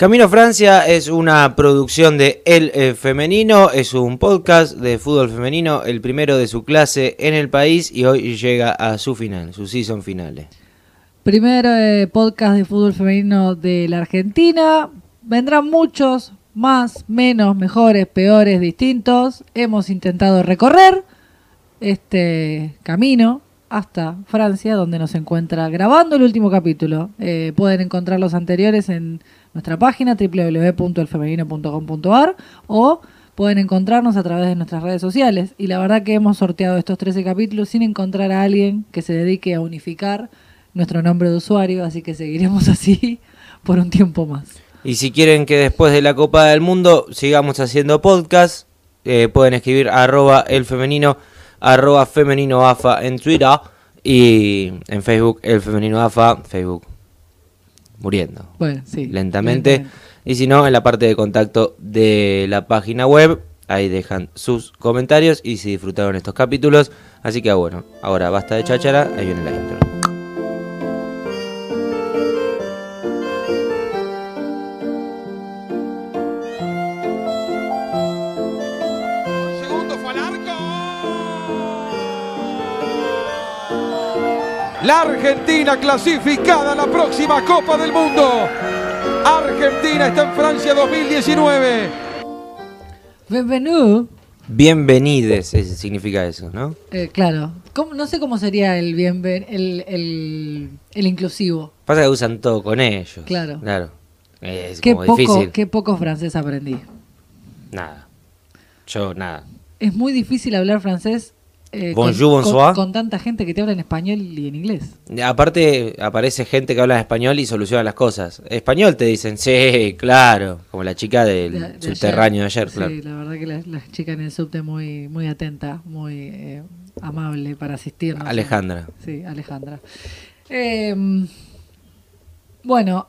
Camino Francia es una producción de El eh, Femenino, es un podcast de fútbol femenino, el primero de su clase en el país y hoy llega a su final, su season finales. Primer eh, podcast de fútbol femenino de la Argentina. Vendrán muchos, más, menos, mejores, peores, distintos. Hemos intentado recorrer este camino hasta Francia, donde nos encuentra grabando el último capítulo. Eh, pueden encontrar los anteriores en nuestra página www.elfemenino.com.ar o pueden encontrarnos a través de nuestras redes sociales. Y la verdad que hemos sorteado estos 13 capítulos sin encontrar a alguien que se dedique a unificar nuestro nombre de usuario, así que seguiremos así por un tiempo más. Y si quieren que después de la Copa del Mundo sigamos haciendo podcast, eh, pueden escribir arroba el femenino, arroba femenino AFA en Twitter y en Facebook el femenino Facebook muriendo. Bueno, sí. lentamente. Y si no, en la parte de contacto de la página web, ahí dejan sus comentarios y si disfrutaron estos capítulos. Así que bueno, ahora basta de cháchara, ahí viene la intro. La Argentina clasificada a la próxima Copa del Mundo. Argentina está en Francia 2019. Bienvenido. Bienvenides, significa eso, ¿no? Eh, claro. ¿Cómo- no sé cómo sería el, bienven el, el, el inclusivo. Pasa que usan todo con ellos. Claro. Claro. Es Qué como poco, difícil. qué poco francés aprendí. Nada. Yo, nada. Es muy difícil hablar francés eh, Bonjour, con, bonsoir. con- con tanta gente que te habla en español y en inglés. Aparte, aparece gente que habla español y soluciona las cosas. Español te dicen, sí, claro. Como la chica del De- de subterráneo de ayer, Sí, claro. la verdad que la, la chica en el subte muy, muy atenta, muy eh, amable para asistirnos. Alejandra. Sí, Alejandra. Eh, bueno,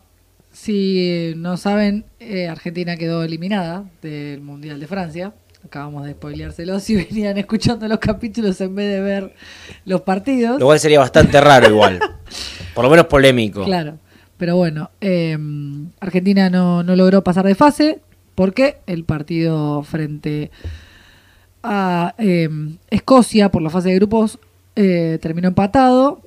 si no saben, eh, Argentina quedó eliminada del Mundial de Francia. Acabamos de spoileárselo si venían escuchando los capítulos en vez de ver los partidos. Lo cual sería bastante raro igual. Por lo menos polémico. Claro, pero bueno, eh, Argentina no, no logró pasar de fase porque el partido frente a eh, Escocia por la fase de grupos eh, terminó empatado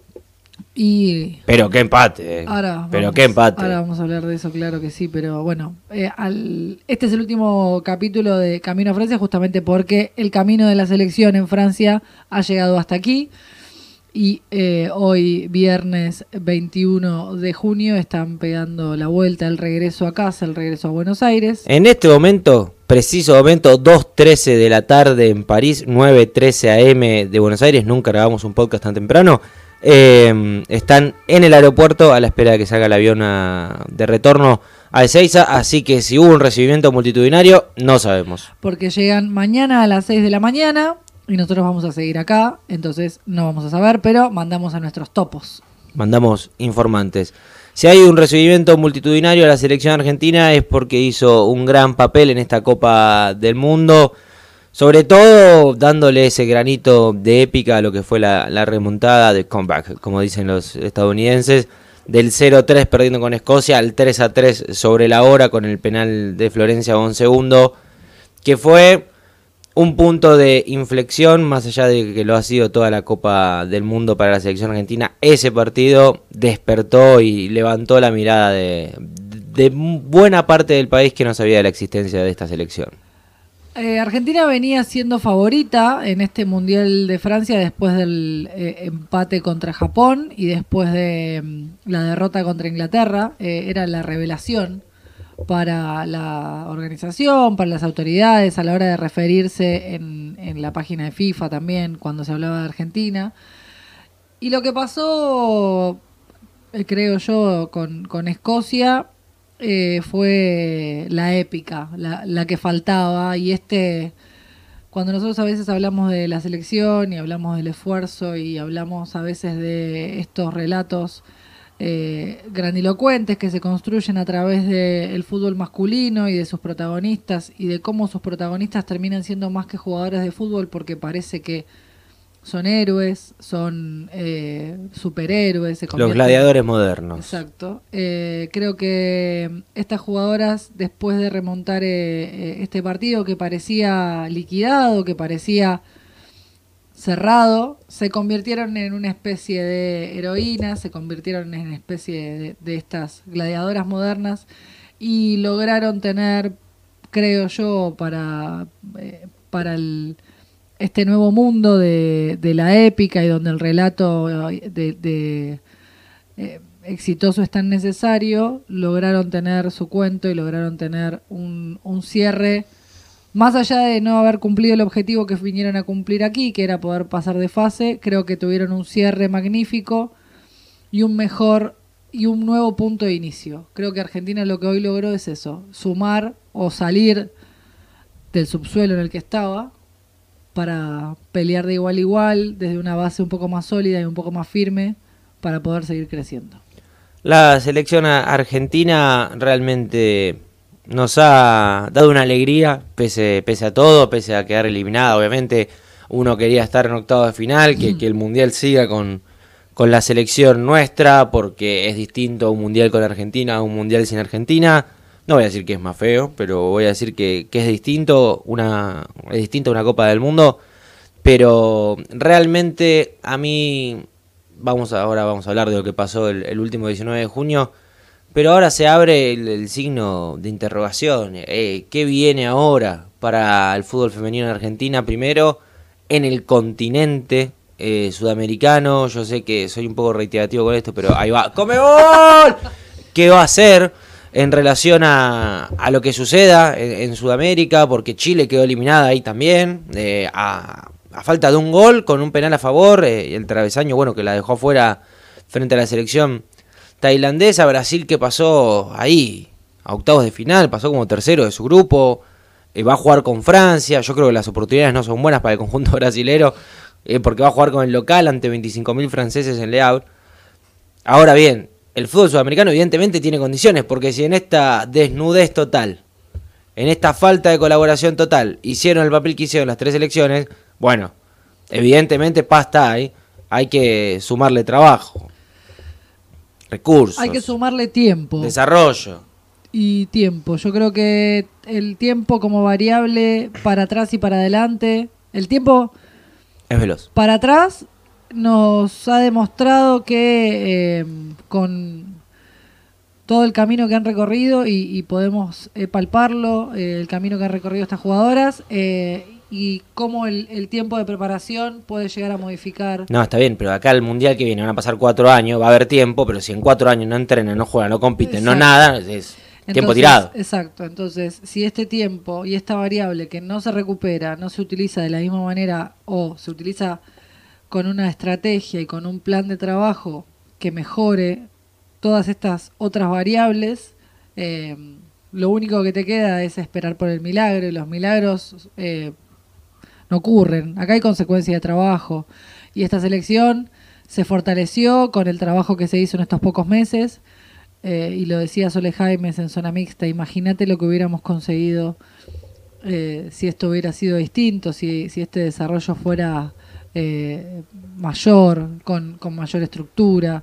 y Pero qué empate. eh. ahora Pero vamos- qué empate. Ahora vamos a hablar de eso, claro que sí, pero bueno, eh, al- este es el último capítulo de Camino a Francia justamente porque el camino de la selección en Francia ha llegado hasta aquí. Y eh, hoy, viernes 21 de junio, están pegando la vuelta, el regreso a casa, el regreso a Buenos Aires. En este momento, preciso momento, 2.13 de la tarde en París, 9.13 am de Buenos Aires, nunca grabamos un podcast tan temprano. Eh, están en el aeropuerto a la espera de que salga el avión a- de retorno a Ezeiza, así que si hubo un recibimiento multitudinario, no sabemos. Porque llegan mañana a las 6 de la mañana y nosotros vamos a seguir acá, entonces no vamos a saber, pero mandamos a nuestros topos. Mandamos informantes. Si hay un recibimiento multitudinario a la selección argentina es porque hizo un gran papel en esta Copa del Mundo, sobre todo dándole ese granito de épica a lo que fue la, remontada de comeback, como dicen los estadounidenses, del 0-3 perdiendo con Escocia al 3-3 sobre la hora con el penal de Florencia un segundo, que fue un punto de inflexión, más allá de que lo ha sido toda la Copa del Mundo para la selección argentina, ese partido despertó y levantó la mirada de, de buena parte del país que no sabía de la existencia de esta selección. Eh, Argentina venía siendo favorita en este Mundial de Francia después del eh, empate contra Japón y después de mm, la derrota contra Inglaterra. Eh, era la revelación para la organización, para las autoridades, a la hora de referirse en, en la página de FIFA también cuando se hablaba de Argentina. Y lo que pasó, creo yo, con, con Escocia eh, fue la épica, la, la que faltaba. Y este, cuando nosotros a veces hablamos de la selección y hablamos del esfuerzo y hablamos a veces de estos relatos eh, grandilocuentes que se construyen a través del fútbol masculino y de sus protagonistas y de cómo sus protagonistas terminan siendo más que jugadores de fútbol porque parece que son héroes, son eh, superhéroes. Se Los gladiadores modernos. Exacto. Eh, creo que estas jugadoras, después de remontar eh, eh, este partido que parecía liquidado, que parecía cerrado, se convirtieron en una especie de heroínas, se convirtieron en una especie de, de estas gladiadoras modernas y lograron tener, creo yo, para, eh, para el, este nuevo mundo de, la épica y donde el relato eh, de, de, eh, exitoso es tan necesario, lograron tener su cuento y lograron tener un, un cierre, más allá de no haber cumplido el objetivo que vinieron a cumplir aquí, que era poder pasar de fase, creo que tuvieron un cierre magnífico y un mejor y un nuevo punto de inicio. Creo que Argentina lo que hoy logró es eso, sumar o salir del subsuelo en el que estaba para pelear de igual a igual desde una base un poco más sólida y un poco más firme para poder seguir creciendo. La selección argentina realmente nos ha dado una alegría, pese, pese a todo, pese a quedar eliminada. Obviamente, uno quería estar en octavo de final, que, que el mundial siga con, con la selección nuestra, porque es distinto un mundial con Argentina a un mundial sin Argentina. No voy a decir que es más feo, pero voy a decir que, es distinto una es distinto una Copa del Mundo. Pero realmente a mí vamos a- ahora vamos a hablar de lo que pasó el, último 19 de junio, pero ahora se abre el, el signo de interrogación. Eh, ¿Qué viene ahora para el fútbol femenino en Argentina? Primero, en el continente eh, sudamericano. Yo sé que soy un poco reiterativo con esto, pero ahí va. ¡Come gol! ¿Qué va a hacer en relación a, a lo que suceda en, Sudamérica? Porque Chile quedó eliminada ahí también. eh, a, falta de un gol, con un penal a favor. eh, el travesaño, bueno, que la dejó fuera frente a la selección tailandesa. Brasil que pasó ahí a octavos de final, pasó como tercero de su grupo. eh, va a jugar con Francia. Yo creo que las oportunidades no son buenas para el conjunto brasilero. eh, porque va a jugar con el local ante 25.000 franceses en Le Havre. Ahora bien, el fútbol sudamericano evidentemente tiene condiciones, porque si en esta desnudez total, en esta falta de colaboración total, hicieron el papel que hicieron las tres elecciones, bueno, evidentemente pasta hay, hay que sumarle trabajo, recursos, Hay que sumarle tiempo. desarrollo. y tiempo. Yo creo que el tiempo como variable para atrás y para adelante, el tiempo Es veloz. para atrás nos ha demostrado que eh, con todo el camino que han recorrido y, y podemos eh, palparlo, eh, el camino que han recorrido estas jugadoras y cómo el, el tiempo de preparación puede llegar a modificar. No, está bien, pero acá el mundial que viene van a pasar cuatro años, va a haber tiempo, pero si en cuatro años no entrenan, no juegan, no compiten, no nada, es tiempo Entonces, tirado. Exacto, entonces si este tiempo y esta variable que no se recupera, no se utiliza de la misma manera o se utiliza con una estrategia y con un plan de trabajo que mejore todas estas otras variables, eh, lo único que te queda es esperar por el milagro y los milagros eh, no ocurren. Acá hay consecuencias de trabajo y esta selección se fortaleció con el trabajo que se hizo en estos pocos meses. Eh, y lo decía Sole Jaimes en zona mixta, imagínate lo que hubiéramos conseguido si esto hubiera sido distinto, si, si este desarrollo fuera eh, mayor, con, con mayor estructura.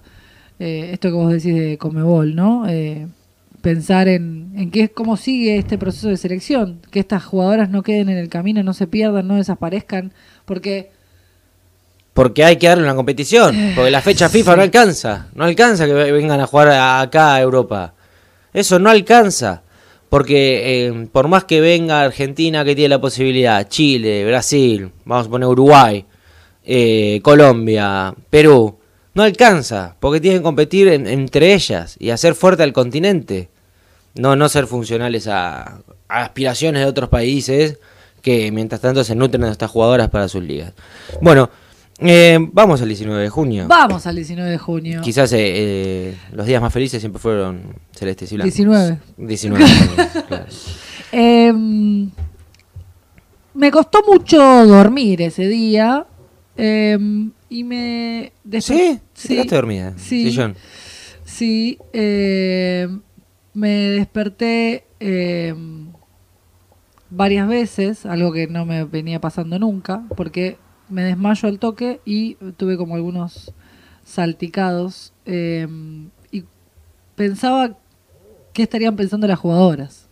Eh, esto que vos decís de Comebol, ¿no? Eh, pensar en, en qué, cómo sigue este proceso de selección, que estas jugadoras no queden en el camino, no se pierdan, no desaparezcan, porque Porque hay que darle una competición. Porque la fecha FIFA no alcanza. No alcanza que vengan a jugar acá a Europa. Eso no alcanza. Porque eh, por más que venga Argentina que tiene la posibilidad, Chile, Brasil, vamos a poner Uruguay, eh, Colombia, Perú, no alcanza. Porque tienen que competir en- entre ellas y hacer fuerte al continente. No, no ser funcionales a, a aspiraciones de otros países que mientras tanto se nutren de estas jugadoras para sus ligas. Bueno, eh, vamos al 19 de junio. vamos al 19 de junio. Quizás eh, eh, los días más felices siempre fueron celestes y blancos. 19. 19, perdón, claro. Em, me costó mucho dormir ese día em, y me... ¿Sí? ¿Sí? ¿Te dormida? Sí. Sillón. Sí, eh, me desperté eh, varias veces, algo que no me venía pasando nunca, porque me desmayo al toque y tuve como algunos salticados. eh, y pensaba qué estarían pensando las jugadoras.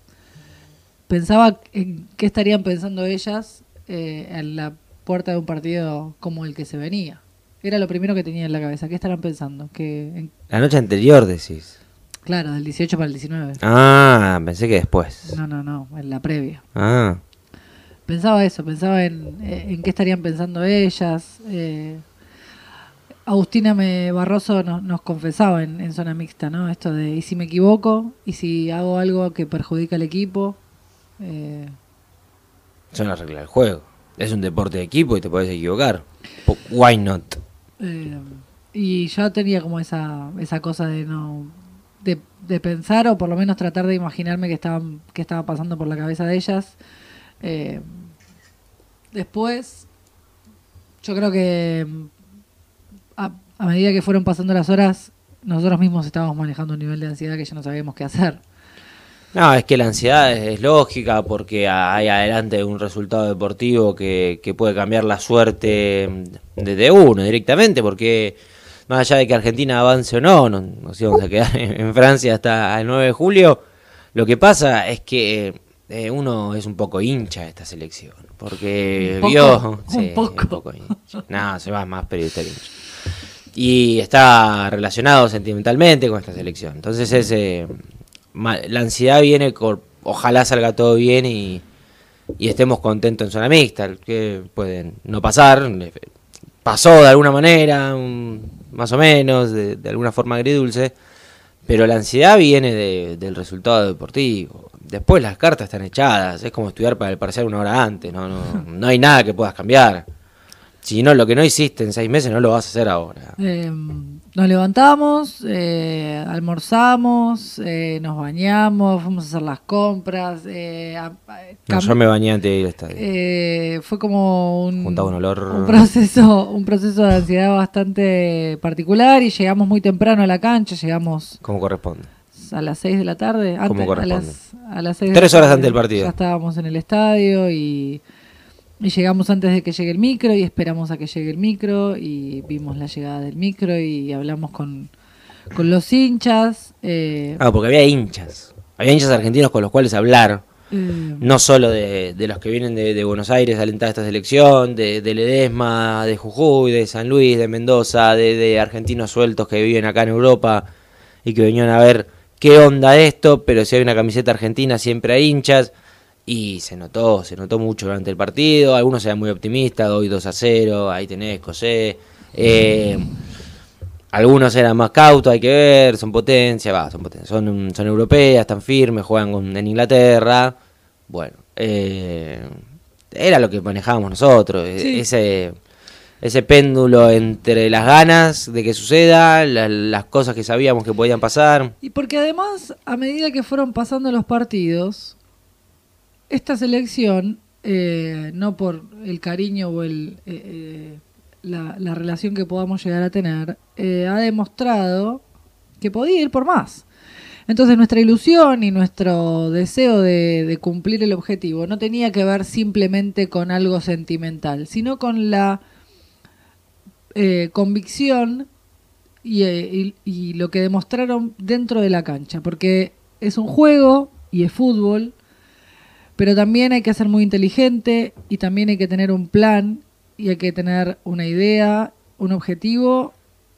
Pensaba en qué estarían pensando ellas eh, en la puerta de un partido como el que se venía. Era lo primero que tenía en la cabeza. ¿Qué estarán pensando? Que en- La noche anterior decís. claro, del 18 para el 19. Ah, pensé que después. No, no, no, en la previa. Ah, Pensaba eso, pensaba en, eh, en qué estarían pensando ellas. eh, Agustina me, Barroso nos, nos confesaba en, en zona mixta, ¿no? Esto de, ¿y si me equivoco? ¿Y si hago algo que perjudica al equipo? Eh, son las reglas del juego. Es un deporte de equipo y te puedes equivocar. Why not? eh, y yo tenía como esa, esa cosa de no de, pensar o por lo menos tratar de imaginarme que estaban que estaba pasando por la cabeza de ellas. Eh, después, yo creo que a medida que fueron pasando las horas, nosotros mismos estábamos manejando un nivel de ansiedad que ya no sabíamos qué hacer. No, es que la ansiedad es, es lógica porque hay adelante un resultado deportivo que, que puede cambiar la suerte de, de uno directamente, porque más allá de que Argentina avance o no, no nos íbamos a quedar en, en Francia hasta el 9 de julio, lo que pasa es que eh, uno es un poco hincha de esta selección, porque Un poco, vio... un sí, poco. hincha. No, se va más periodista que hincha y está relacionado sentimentalmente con esta selección. Entonces ese ma- la ansiedad viene con ojalá salga todo bien y, y estemos contentos en zona mixta, que pueden no pasar, pasó de alguna manera, más o menos, de, alguna forma agridulce, pero la ansiedad viene de- del resultado deportivo. Después las cartas están echadas, es como estudiar para el parcial una hora antes, no, no, no hay nada que puedas cambiar. Si no, lo que no hiciste en seis meses no lo vas a hacer ahora. Eh, nos levantamos, eh, almorzamos, eh, nos bañamos, fuimos a hacer las compras. eh, a- a- No, yo me bañé antes de ir al estadio. eh, fue como un, un olor. un proceso, un proceso de ansiedad bastante particular y llegamos muy temprano a la cancha, llegamos como corresponde. a las 6 de la tarde, antes, Como a corresponde. las, a las seis de Tres la horas tarde, antes del partido. Ya estábamos en el estadio y, y llegamos antes de que llegue el micro y esperamos a que llegue el micro y vimos la llegada del micro y hablamos con, con los hinchas. eh, Ah, porque había hinchas. Había hinchas argentinos con los cuales hablar. eh, No solo de, de los que vienen de, de Buenos Aires a alentar esta selección, de, de Ledesma, de Jujuy, de San Luis, de Mendoza, de, de argentinos sueltos que viven acá en Europa y que venían a ver qué onda esto, pero si hay una camiseta argentina siempre hay hinchas. Y se notó, se notó mucho durante el partido. Algunos eran muy optimistas, hoy 2 a 0, ahí tenés José. Eh, algunos eran más cautos, hay que ver, son potencia, va, son potencia, son, son europeas, están firmes, juegan con- en Inglaterra. Bueno, eh, era lo que manejábamos nosotros, e- Sí. ese, ese péndulo entre las ganas de que suceda, la- las cosas que sabíamos que podían pasar. Y porque además, a medida que fueron pasando los partidos, esta selección, eh, no por el cariño o el, eh, eh, la, la relación que podamos llegar a tener, ha demostrado que podía ir por más. Entonces nuestra ilusión y nuestro deseo de, cumplir el objetivo no tenía que ver simplemente con algo sentimental, sino con la eh, convicción y, y- y lo que demostraron dentro de la cancha, porque es un juego y es fútbol, pero también hay que ser muy inteligente y también hay que tener un plan y hay que tener una idea, un objetivo,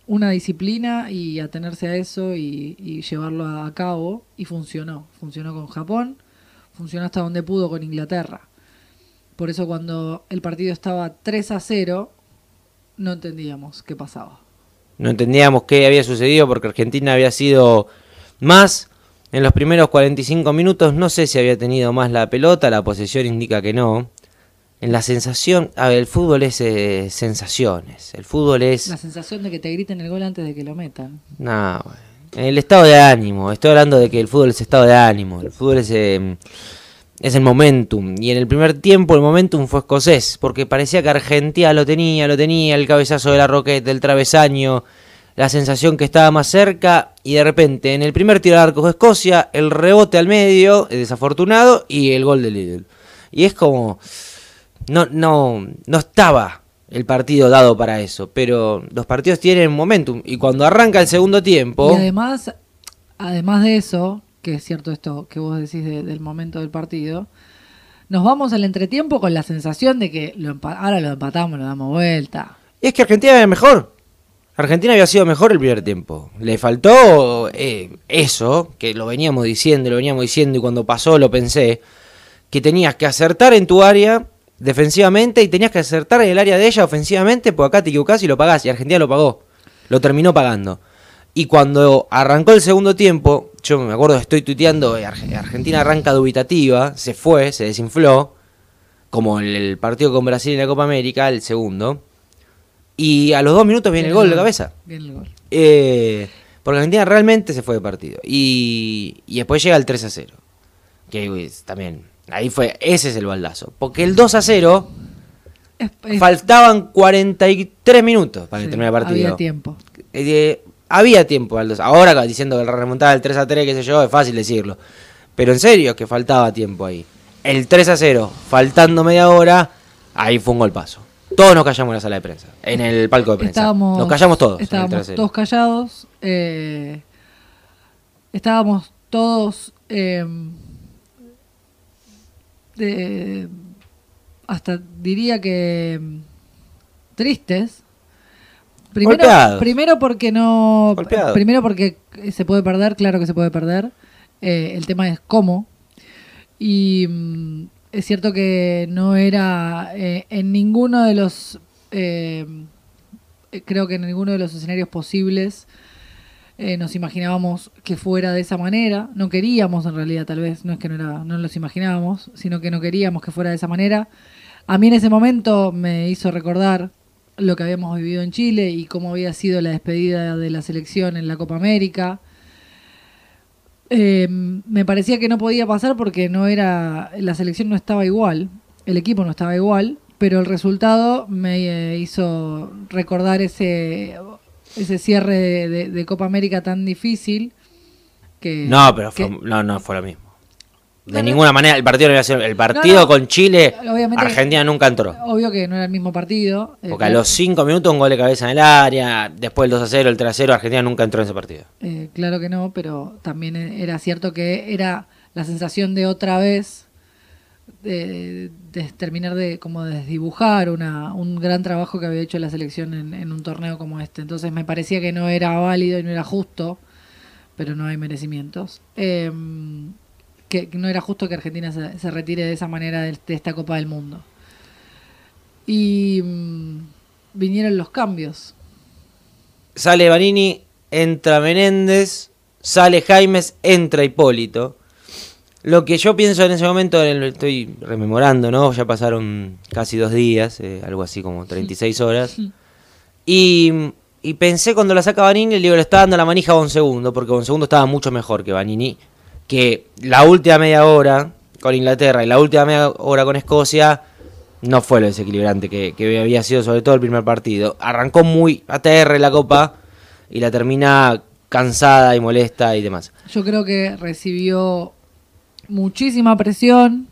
una disciplina y atenerse a eso y, llevarlo a cabo y funcionó. Funcionó con Japón, funcionó hasta donde pudo con Inglaterra. Por eso cuando el partido estaba 3 a 0, no entendíamos qué pasaba. No entendíamos qué había sucedido porque Argentina había sido más en los primeros 45 minutos. No sé si había tenido más la pelota, la posesión indica que no. En la sensación, a ver, el fútbol es eh, sensaciones. El fútbol es. La sensación de que te griten el gol antes de que lo metan. No, bueno. el estado de ánimo. Estoy hablando de que el fútbol es estado de ánimo. El fútbol es, eh, es el momentum. Y en el primer tiempo el momentum fue escocés. Porque parecía que Argentina lo tenía, lo tenía. El cabezazo de la roqueta, el travesaño. La sensación que estaba más cerca. Y de repente en el primer tiro al arco de Escocia. El rebote al medio, eh, desafortunado. Y el gol de Lidl. Y es como. No, no, no estaba el partido dado para eso, pero los partidos tienen momentum y cuando arranca el segundo tiempo... Y además, además de eso, que es cierto esto que vos decís del momento del partido, nos vamos al entretiempo con la sensación de que lo ahora lo empatamos, lo damos vuelta. Y es que Argentina era mejor. Argentina había sido mejor el primer tiempo. Le faltó eh, eso, que lo veníamos diciendo, lo veníamos diciendo y cuando pasó lo pensé, que tenías que acertar en tu área defensivamente y tenías que acertar en el área de ella ofensivamente, porque acá te equivocás y lo pagás, y Argentina lo pagó, lo terminó pagando. Y cuando arrancó el segundo tiempo, yo me acuerdo, estoy tuiteando, eh, Argentina arranca dubitativa, se fue, se desinfló, como el, partido con Brasil en la Copa América, el segundo, y a los dos minutos viene el gol de cabeza. Viene el gol. Eh, porque Argentina realmente se fue de partido. Y, y después llega el 3 a 0. Que también Ahí fue, ese es el baldazo. Porque el 2 a 0, faltaban 43 minutos para que terminara el partido. Había tiempo. Eh, había tiempo al 2. Ahora diciendo que la remontada del 3 a 3, qué sé yo, es fácil decirlo. Pero en serio que faltaba tiempo ahí. El 3 a 0, faltando media hora, ahí fue un golpazo. Todos nos callamos en la sala de prensa, en el palco de prensa. nos callamos todos. Estábamos todos callados. Eh, estábamos todos eh, hasta diría que mm, tristes. Primero, primero porque no. Primero porque se puede perder, claro que se puede perder. Eh, el tema es cómo. Y mm, es cierto que no era eh, en ninguno de los. Eh, creo que en ninguno de los escenarios posibles eh, nos imaginábamos que fuera de esa manera, no queríamos en realidad tal vez, no es que no, era, no los imaginábamos, sino que no queríamos que fuera de esa manera. A mí en ese momento me hizo recordar lo que habíamos vivido en Chile y cómo había sido la despedida de la selección en la Copa América. Eh, me parecía que no podía pasar porque no era la selección no estaba igual, el equipo no estaba igual, pero el resultado me eh, hizo recordar ese ese cierre de, Copa América tan difícil que... No, pero no, no fue lo mismo. De ninguna manera, el partido el partido con Chile, Argentina nunca entró. Obvio que no era el mismo partido. Eh, Porque a los 5 minutos un gol de cabeza en el área, después el 2 a 0, el 3 a 0, Argentina nunca entró en ese partido. Eh, claro que no, pero también era cierto que era la sensación de otra vez de, terminar de como desdibujar una, un gran trabajo que había hecho la selección en, un torneo como este. Entonces me parecía que no era válido y no era justo, pero no hay merecimientos. Em, que, no era justo que Argentina se, retire de esa manera de, esta Copa del Mundo. Y mm, vinieron los cambios. Sale Vanini, entra Menéndez, sale Jaimes, entra Hipólito. Lo que yo pienso en ese momento, estoy rememorando, ¿no? Ya pasaron casi dos días, eh, algo así como 36 horas. Y, pensé cuando la saca Vanini, le digo, le está dando la manija a un segundo, porque un segundo estaba mucho mejor que Vanini. Que la última media hora con Inglaterra y la última media hora con Escocia no fue lo desequilibrante que, había sido, sobre todo el primer partido. Arrancó muy ATR la copa y la termina cansada y molesta y demás. Yo creo que recibió muchísima presión,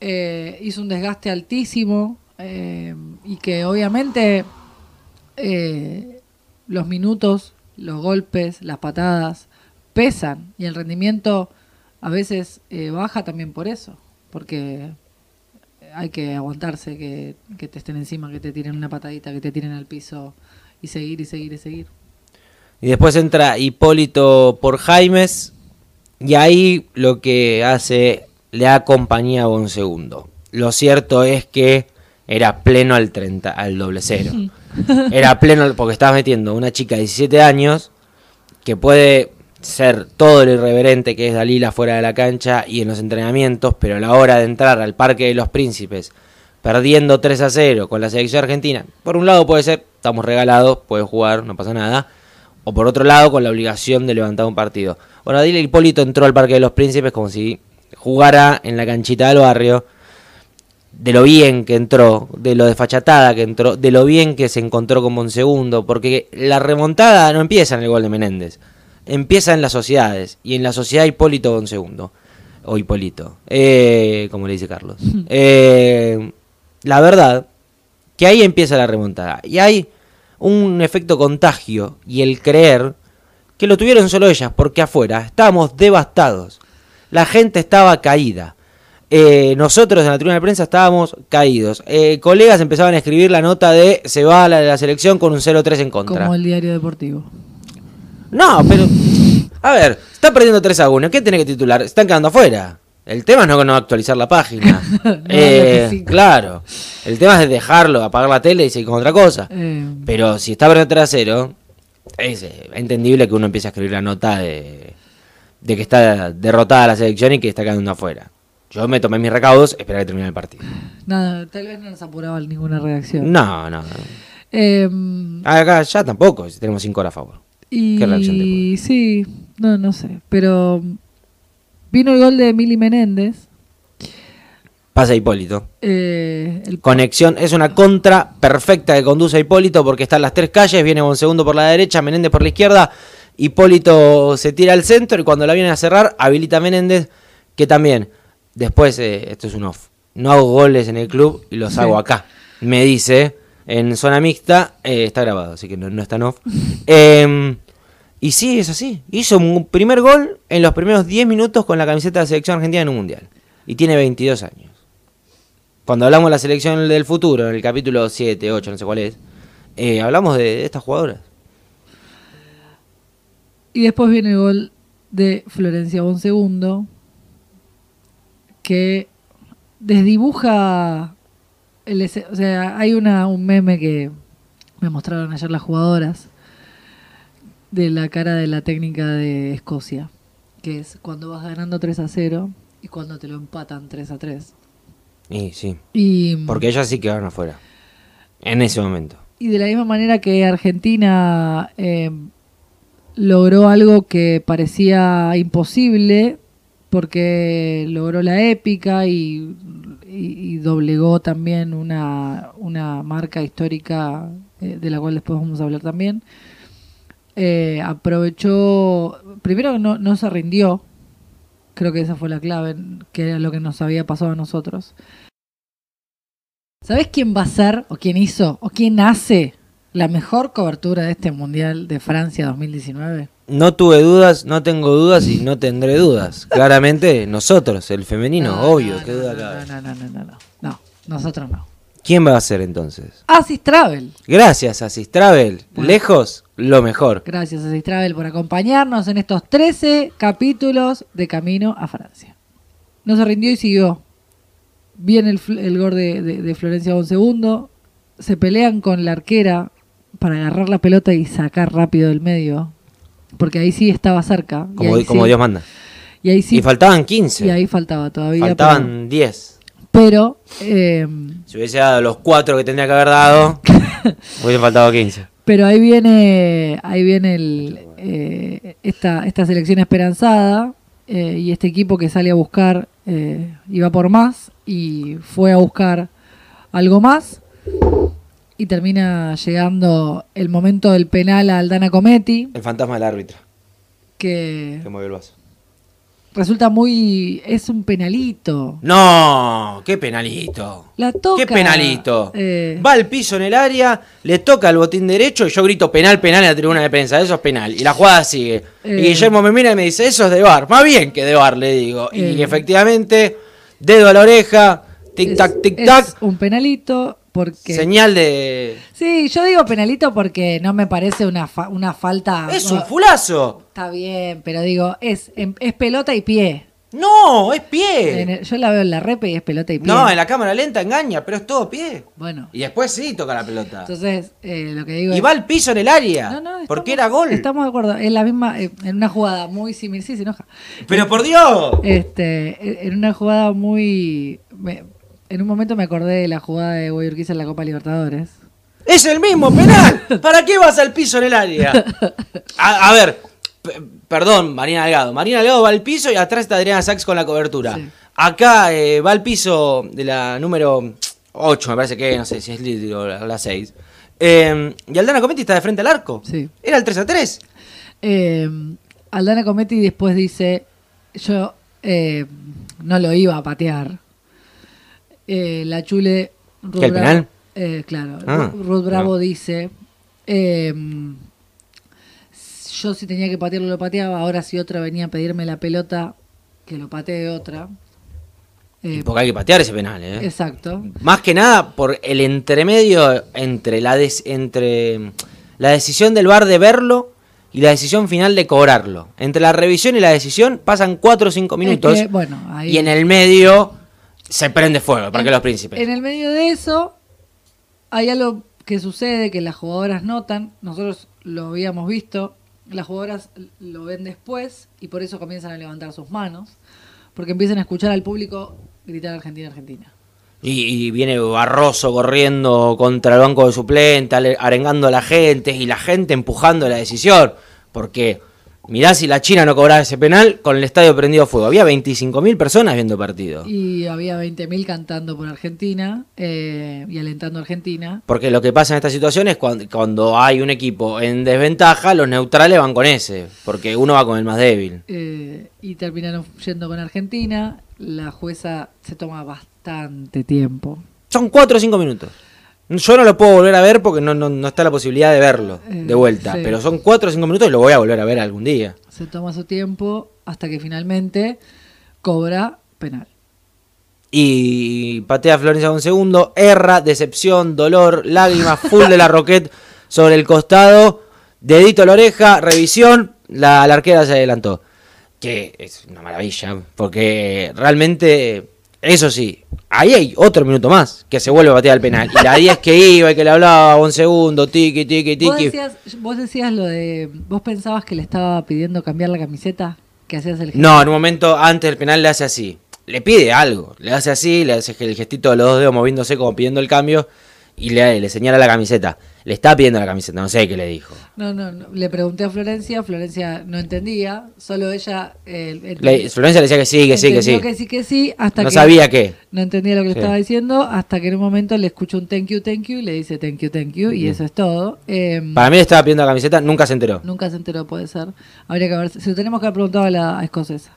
eh, hizo un desgaste altísimo eh, y que obviamente eh, los minutos, los golpes, las patadas pesan y el rendimiento a veces baja también por eso, porque hay que aguantarse que, que, te estén encima, que te tiren una patadita, que te tiren al piso y seguir y seguir y seguir. Y después entra Hipólito por Jaimes, y ahí lo que hace, le acompañaba un segundo. Lo cierto es que era pleno al 30, al doble cero. Era pleno porque estabas metiendo una chica de 17 años que puede ser todo lo irreverente que es Dalila fuera de la cancha y en los entrenamientos, pero a la hora de entrar al Parque de los Príncipes, perdiendo 3 a 0 con la selección argentina, por un lado puede ser, estamos regalados, puede jugar, no pasa nada, o por otro lado con la obligación de levantar un partido. Bueno, Adil Hipólito entró al Parque de los Príncipes como si jugara en la canchita del barrio, de lo bien que entró, de lo desfachatada que entró, de lo bien que se encontró como un segundo, porque la remontada no empieza en el gol de Menéndez, empieza en las sociedades, y en la sociedad Hipólito segundo, o Hipólito, eh, como le dice Carlos. Eh, la verdad que ahí empieza la remontada. Y hay un efecto contagio y el creer que lo tuvieron solo ellas, porque afuera estábamos devastados. La gente estaba caída. Eh, nosotros en la tribuna de prensa estábamos caídos. Eh, colegas empezaban a escribir la nota de se va a la, la selección con un 0-3 en contra. Como el diario deportivo. No, pero. A ver, está perdiendo 3 a 1. ¿Qué tiene que titular? Están quedando afuera. El tema es no, no actualizar la página. No, Eh, sí. Claro. El tema es dejarlo, apagar la tele y seguir con otra cosa. Eh, Pero si está perdiendo 3 a 0, es eh, entendible que uno empiece a escribir la nota de, de que está derrotada la selección y que está quedando afuera. Yo me tomé mis recaudos, esperar que termine el partido. nada, tal vez no nos apuraba ninguna reacción. No, no. no. Eh, Acá ya tampoco, si tenemos 5 horas a favor. Y ¿Qué reacción te puede? sí, no, no sé. Pero vino el gol de Emily Menéndez. Pasa Hipólito. eh, el Conexión, es una contra perfecta que conduce a Hipólito porque están las tres calles, viene segundo por la derecha, Menéndez por la izquierda, Hipólito se tira al centro y cuando la vienen a cerrar habilita a Menéndez que también, después, eh, esto es un off, no hago goles en el club y los Sí. hago acá, me dice en zona mixta, eh, está grabado, así que no, no está en off. Em, y sí, es así, hizo un primer gol en los primeros 10 minutos con la camiseta de la selección argentina en un mundial y tiene 22 años cuando hablamos de la selección del futuro, en el capítulo 7, 8, no sé cuál es, eh, hablamos de, de estas jugadoras. Y después viene el gol de Florencia Bonsegundo, que desdibuja. El, o sea, hay una, un meme que me mostraron ayer las jugadoras de la cara de la técnica de Escocia, que es cuando vas ganando 3 a 0 y cuando te lo empatan 3 a 3. Y sí, Y, porque ellas sí quedaron afuera. En ese momento. Y de la misma manera que Argentina eh, logró algo que parecía imposible, porque logró la épica y, y- doblegó también una, una marca histórica eh, de la cual después vamos a hablar también. Eh, aprovechó, primero no, no se rindió, creo que esa fue la clave, que era lo que nos había pasado a nosotros. ¿Sabés quién va a ser, o quién hizo, o quién hace la mejor cobertura de este Mundial de Francia 2019? No tuve dudas, no tengo dudas y no tendré dudas. Claramente nosotros, el femenino, No, obvio, no, qué duda no, cabe. no, no, no, no, no, no, nosotros no. ¿Quién va a ser entonces? Asis Travel. Gracias, Asis Travel. Bueno. Lejos, lo mejor. Gracias Asis Travel por acompañarnos en estos 13 capítulos de Camino a Francia. No se rindió y siguió. Viene el, el gol de, de- de Florencia un segundo. Se pelean con la arquera para agarrar la pelota y sacar rápido del medio. Porque ahí sí estaba cerca. y Como, ahí como sí- Dios manda. Y ahí sí. Y faltaban 15. y ahí faltaba todavía. faltaban 10. Pero, pero, eh, Si hubiese dado los 4 que tendría que haber dado, hubiesen faltado 15. pero ahí viene, ahí viene el, eh, esta, esta selección esperanzada eh, y este equipo que sale a buscar, eh, iba por más y fue a buscar algo más y termina llegando el momento del penal a Aldana Cometti El fantasma del árbitro que que movió el vaso. resulta muy es un penalito No, qué penalito. la toca Qué penalito. eh, Va al piso en el área, le toca el botín derecho y yo grito penal, penal en la tribuna de prensa. Eso es penal. Y la jugada sigue. Eh. Y Guillermo me mira y me dice, eso es de bar. Más bien que de bar, le digo. Y Eh. efectivamente, dedo a la oreja, tic es- tac, tic es tac. un penalito porque Señal de. Sí, yo digo penalito porque no me parece una, fa- una falta. Es un fulazo. Está bien, pero digo, es, em- es pelota y pie. No, es pie. En el- yo la veo en la repe y es pelota y pie. No, en la cámara lenta engaña, pero es todo pie. Bueno, Y después sí toca la pelota. entonces eh, lo que digo Y es. va al piso en el área. No, no, estamos- porque era gol. Estamos de acuerdo. Es la misma, eh, en una jugada muy similar. Sí, se enoja. Pero por Dios. Este, en una jugada muy. En un momento me acordé de la jugada de Guayorquiza en la Copa Libertadores. Es el mismo penal. ¿Para qué vas al piso en el área? A, a ver, perdón, Marina Delgado. Marina Delgado va al piso y atrás está Adriana Sachs con la cobertura. Sí. Acá eh, va al piso de la número 8, me parece que, no sé si es Lidl o la, la 6. Eh, y Aldana Cometti está de frente al arco. Sí. Era el 3 a 3. Eh, Aldana Cometti después dice, yo eh, no lo iba a patear. Eh, la Chule ¿Qué, el penal? Eh, claro, Ah, Ru- Ruth Bravo dice, eh, yo si tenía que patearlo lo pateaba, ahora si otra venía a pedirme la pelota, que lo patee otra. Eh, Porque hay que patear ese penal, ¿eh? exacto. Más que nada por el entremedio entre la, des- entre la decisión del VAR de verlo y la decisión final de cobrarlo. Entre la revisión y la decisión pasan 4 o 5 minutos. que, bueno, ahí- Y en el medio se prende fuego, para En- los príncipes. En el medio de eso, hay algo que sucede que las jugadoras notan, nosotros lo habíamos visto, las jugadoras lo ven después y por eso comienzan a levantar sus manos, porque empiezan a escuchar al público gritar Argentina, Argentina. Y, y viene Barroso corriendo contra el banco de suplente, arengando a la gente y la gente empujando la decisión. Porque mirá si la China no cobraba ese penal con el estadio prendido a fuego. Había 25.000 personas viendo partido. Y había 20.000 cantando por Argentina eh, y alentando a Argentina. Porque lo que pasa en esta situación es cuando, cuando hay un equipo en desventaja, los neutrales van con ese. Porque uno va con el más débil. eh, y terminaron yendo con Argentina. La jueza se toma bastante tiempo. Son 4 o 5 minutos. Yo no lo puedo volver a ver porque no, no, no está la posibilidad de verlo Eh, de vuelta. sí. Pero son 4 o 5 minutos y lo voy a volver a ver algún día. Se toma su tiempo hasta que finalmente cobra penal. Y patea a Florencia con segundo, erra, decepción, dolor, lágrimas, full de la Roquette sobre el costado, dedito a la oreja, revisión, la, la arquera se adelantó. Que es una maravilla, porque realmente, eso sí, ahí hay otro minuto más, que se vuelve a patear el penal. Y la 10 que iba y que le hablaba un segundo, tiki, tiki, ¿Vos tiki. decías, vos decías lo de. ¿Vos pensabas que le estaba pidiendo cambiar la camiseta? Que hacías el gesto? No, en un momento antes del penal le hace así. Le pide algo. Le hace así, le hace el gestito de los dos dedos moviéndose como pidiendo el cambio. Y le, le señala la camiseta. Le está pidiendo la camiseta, no sé qué le dijo. No, no, no. Le pregunté a Florencia, Florencia no entendía, solo ella. eh, Le- Florencia le decía que sí, que sí, que sí. que sí, que sí, hasta No que sabía qué. no entendía lo que le estaba diciendo, hasta que en un momento le escuchó un thank you, thank you, y le dice thank you, thank you, y eso es todo. Eh, Para mí le estaba pidiendo la camiseta, nunca se enteró. Nunca se enteró, puede ser. Habría que ver, se lo tenemos que haber preguntado a la escocesa.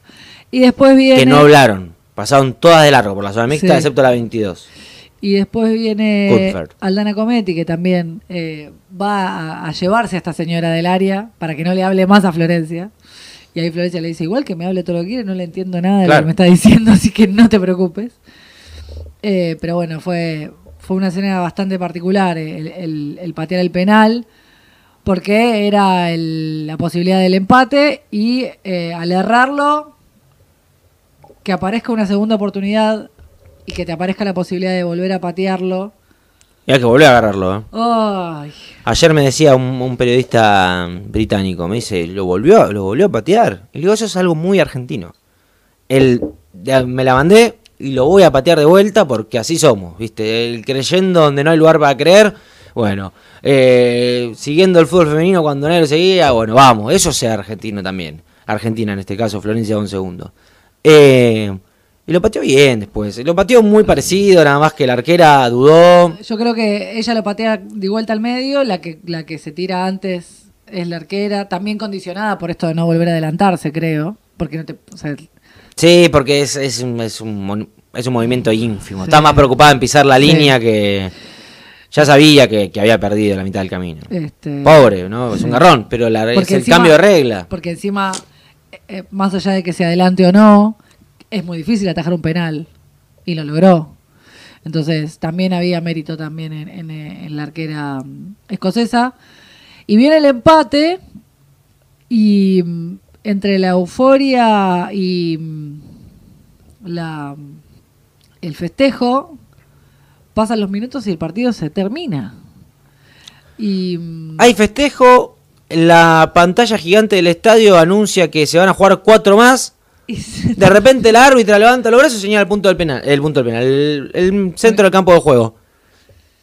Y después viene. Que no hablaron. Pasaron todas de largo por la zona mixta, Sí. excepto la 22. Y después viene. Aldana Cometti, que también eh, va a, a llevarse a esta señora del área para que no le hable más a Florencia. Y ahí Florencia le dice, igual que me hable todo lo que quiere, no le entiendo nada de lo que me está diciendo, así que no te preocupes. Eh, pero bueno, fue, fue una escena bastante particular el, el- el patear el penal, porque era el- la posibilidad del empate y eh, al errarlo, que aparezca una segunda oportunidad y que te aparezca la posibilidad de volver a patearlo. Y hay que volver a agarrarlo. ¿eh? Ay, Ayer me decía un, un periodista británico, me dice, lo volvió, lo volvió a patear. Y le digo, eso es algo muy argentino. El, me la mandé y lo voy a patear de vuelta porque así somos, ¿viste? El creyendo donde no hay lugar para creer. Bueno, eh, siguiendo el fútbol femenino cuando nadie lo seguía, bueno, vamos, eso sea argentino también. Argentina en este caso, Florencia un segundo. Eh, y lo pateó bien después. Lo pateó muy parecido, nada más que la arquera dudó. yo creo que ella lo patea de vuelta al medio, la que, la que se tira antes es la arquera, también condicionada por esto de no volver a adelantarse, creo. Porque no te. o sea, Sí, porque es, es, un, es, un, es un movimiento ínfimo. Sí. Estaba más preocupada en pisar la Sí. línea que ya sabía que, que había perdido la mitad del camino. este, Pobre, ¿no? Es sí. un garrón, pero la, es el encima- cambio de regla. Porque encima, eh, eh, más allá de que se adelante o no, es muy difícil atajar un penal. Y lo logró. Entonces, también había mérito también en, la arquera mm, escocesa. Y viene el empate. Y mm, entre la euforia y mm, la, el festejo, pasan los minutos y el partido se termina. Y Hay festejo, la pantalla gigante del estadio anuncia que se van a jugar cuatro más. De repente la árbitra levanta los brazos y señala el punto del penal, el punto del penal, el, el centro del campo de juego.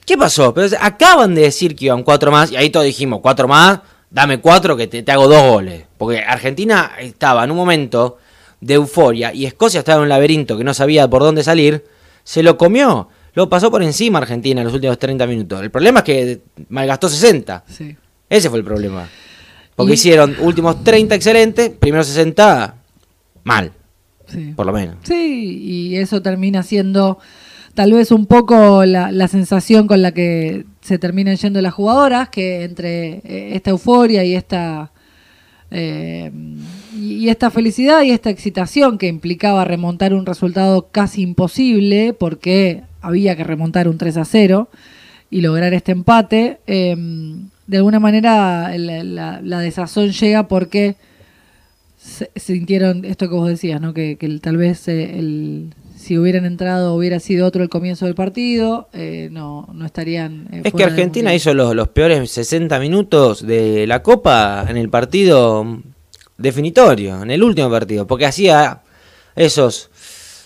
¿Qué pasó? Pero acaban de decir que iban cuatro más y ahí todos dijimos, cuatro más, dame cuatro que te, te hago dos goles. Porque Argentina estaba en un momento de euforia y Escocia estaba en un laberinto que no sabía por dónde salir, se lo comió. Lo pasó por encima Argentina en los últimos 30 minutos. El problema es que malgastó 60. Sí. Ese fue el problema. Porque Y- hicieron últimos 30 excelentes, primero 60 mal, Sí. por lo menos. Sí, y eso termina siendo tal vez un poco la, la sensación con la que se terminan yendo las jugadoras, que entre eh, esta euforia y esta eh, y esta felicidad y esta excitación que implicaba remontar un resultado casi imposible, porque había que remontar un 3 a 0 y lograr este empate, eh, de alguna manera la, la, desazón llega porque se, sintieron esto que vos decías, ¿no? que, que tal vez eh, el, si hubieran entrado hubiera sido otro el comienzo del partido, eh, no, no estarían... Eh, es que Argentina hizo los, los, peores 60 minutos de la Copa en el partido definitorio, en el último partido, porque hacía esos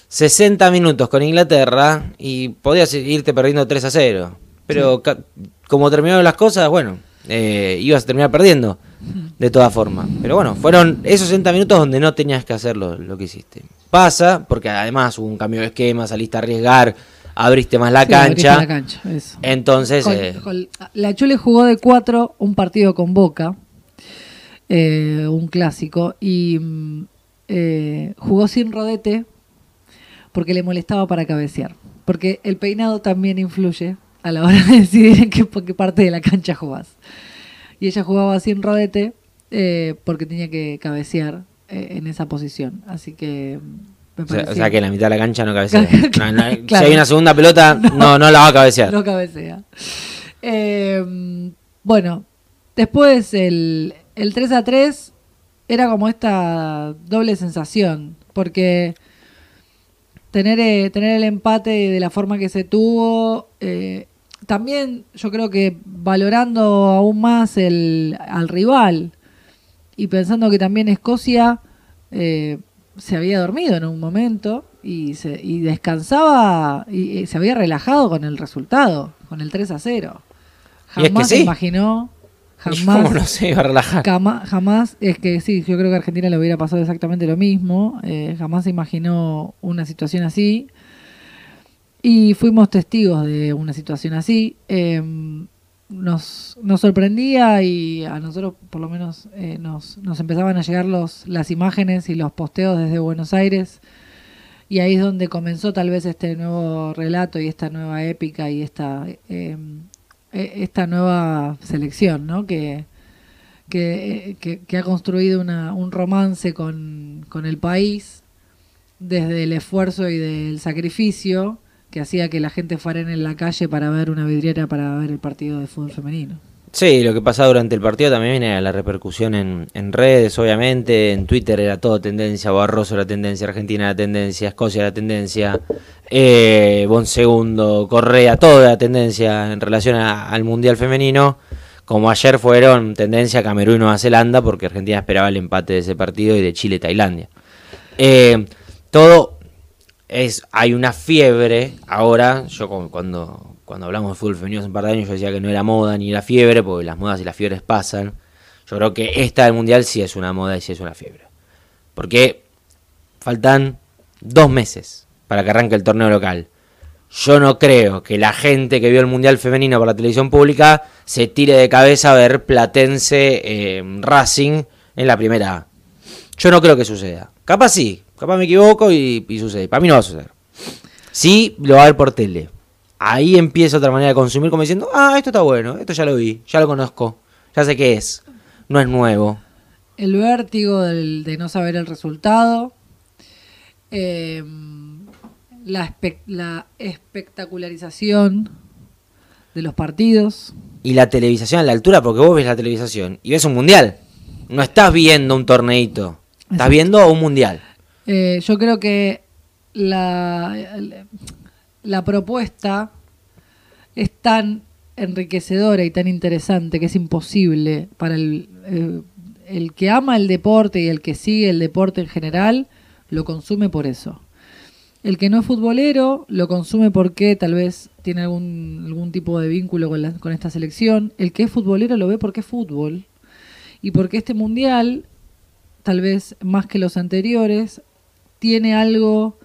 60 minutos con Inglaterra y podías irte perdiendo 3 a 0. Pero sí. como terminaron las cosas, bueno, eh, ibas a terminar perdiendo de todas formas. Pero bueno, fueron esos 60 minutos donde no tenías que hacer lo, lo que hiciste. Pasa, porque además hubo un cambio de esquema, saliste a arriesgar, abriste más la Sí, cancha. abriste la cancha, eso. Entonces, Con- eh, con- la Chule jugó de cuatro un partido con Boca, eh, un clásico, y mm, jugó sin rodete porque le molestaba para cabecear. Porque el peinado también influye a la hora de decidir en qué, parte de la cancha jugás. Y ella jugaba sin rodete eh, porque tenía que cabecear eh, en esa posición. Así que me o sea, o sea que la mitad de la cancha no cabecea. No, no, Claro. Si hay una segunda pelota, no, no la va a cabecear. No cabecea. Eh, bueno, después el, el 3 a 3 era como esta doble sensación, porque tener, eh, tener el empate de la forma que se tuvo, eh, también yo creo que valorando aún más el, al rival y pensando que también Escocia eh, se había dormido en un momento y, se, y descansaba y, y se había relajado con el resultado, con el 3 a 0. Y es que Jamás se imaginó, ¿Y jamás, ¿Cómo no se iba a relajar? Cama- jamás, es que sí, yo creo que a Argentina le hubiera pasado exactamente lo mismo. eh, jamás se imaginó una situación así. Y fuimos testigos de una situación así. eh, nos, nos sorprendía y a nosotros, por lo menos, eh, nos, nos empezaban a llegar los, las imágenes y los posteos desde Buenos Aires. Y ahí es donde comenzó tal vez este nuevo relato y esta nueva épica y esta, eh, eh, esta nueva selección, ¿no? Que, que, que- ha construido un romance con, con el país desde el esfuerzo y del sacrificio que hacía que la gente fuera en la calle para ver una vidriera para ver el partido de fútbol femenino. Sí, lo que pasaba durante el partido también era la repercusión en, redes, obviamente. En Twitter era todo tendencia, Barroso era tendencia, Argentina era tendencia, Escocia era tendencia, eh, Bon Segundo, Correa, todo era tendencia en relación al Mundial Femenino. Como ayer fueron tendencia Camerún y Nueva Zelanda, porque Argentina esperaba el empate de ese partido y de Chile-Tailandia. Eh, todo es hay una fiebre ahora yo cu- cuando cuando hablamos de fútbol femenino hace un par de años yo decía que no era moda ni era fiebre porque las modas y las fiebres pasan yo creo que esta del mundial sí es una moda y sí es una fiebre porque faltan dos meses para que arranque el torneo local yo no creo que la gente que vio el mundial femenino por la televisión pública se tire de cabeza a ver Platense eh, Racing en la primera A. Yo no creo que suceda. Capaz sí, capaz me equivoco y, y sucede. Para mí no va a suceder. Sí, lo va a ver por tele. Ahí empieza otra manera de consumir como diciendo, ah, esto está bueno, esto ya lo vi, ya lo conozco, ya sé qué es. No es nuevo. El vértigo del- de no saber el resultado, eh, la, espe- la espectacularización de los partidos. Y la televisación a la altura, porque vos ves la televisación y ves un mundial. No estás viendo un torneito, estás Exacto. viendo un mundial. Eh, yo creo que la, la propuesta es tan enriquecedora y tan interesante que es imposible para el, eh, el que ama el deporte y el que sigue el deporte en general, lo consume por eso. El que no es futbolero lo consume porque tal vez tiene algún, algún tipo de vínculo con, la- con esta selección. El que es futbolero lo ve porque es fútbol. Y porque este mundial, tal vez más que los anteriores, tiene algo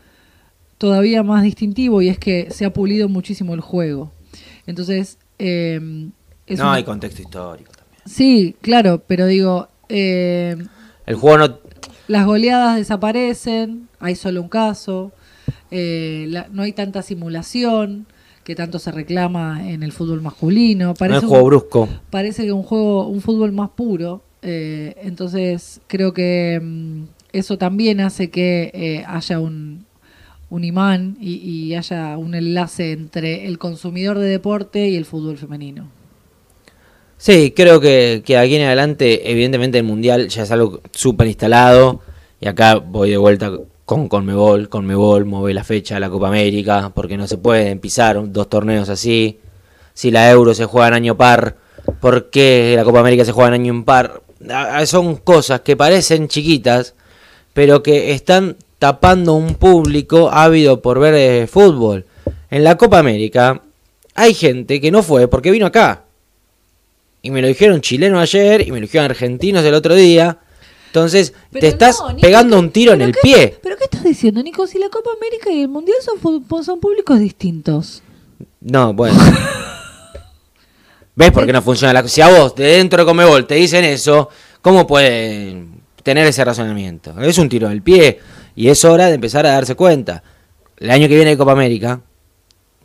todavía más distintivo y es que se ha pulido muchísimo el juego. Entonces, eh, es no hay contexto histórico también. Sí, claro, pero digo, eh, El juego no, las goleadas desaparecen, hay solo un caso. eh, la- no hay tanta simulación que tanto se reclama en el fútbol masculino. No Parece un- juego brusco. parece que un juego, un fútbol más puro. eh, entonces creo que mm, eso también hace que eh, haya un, imán y, haya un enlace entre el consumidor de deporte y el fútbol femenino. Sí, creo que, que aquí en adelante, evidentemente el Mundial ya es algo súper instalado. Y acá voy de vuelta con Conmebol. Conmebol mueve la fecha la Copa América porque no se pueden pisar dos torneos así. Si la Euro se juega en año par, ¿por qué la Copa América se juega en año impar? Ah, Son cosas que parecen chiquitas, pero que están tapando un público ávido por ver eh, fútbol. En la Copa América hay gente que no fue porque vino acá. Y me lo dijeron chilenos ayer y me lo dijeron argentinos el otro día. Entonces, Pero te estás no, Nico, pegando ¿qué- un tiro en el qué pie. ¿Pero qué estás diciendo, Nico? Si la Copa América y el Mundial son, fu- son públicos distintos. No, bueno. ¿Ves por qué no funciona la cosa? Si a vos, de dentro de Comebol, te dicen eso, ¿cómo pueden tener ese razonamiento? Es un tiro el pie y es hora de empezar a darse cuenta. El año que viene hay Copa América,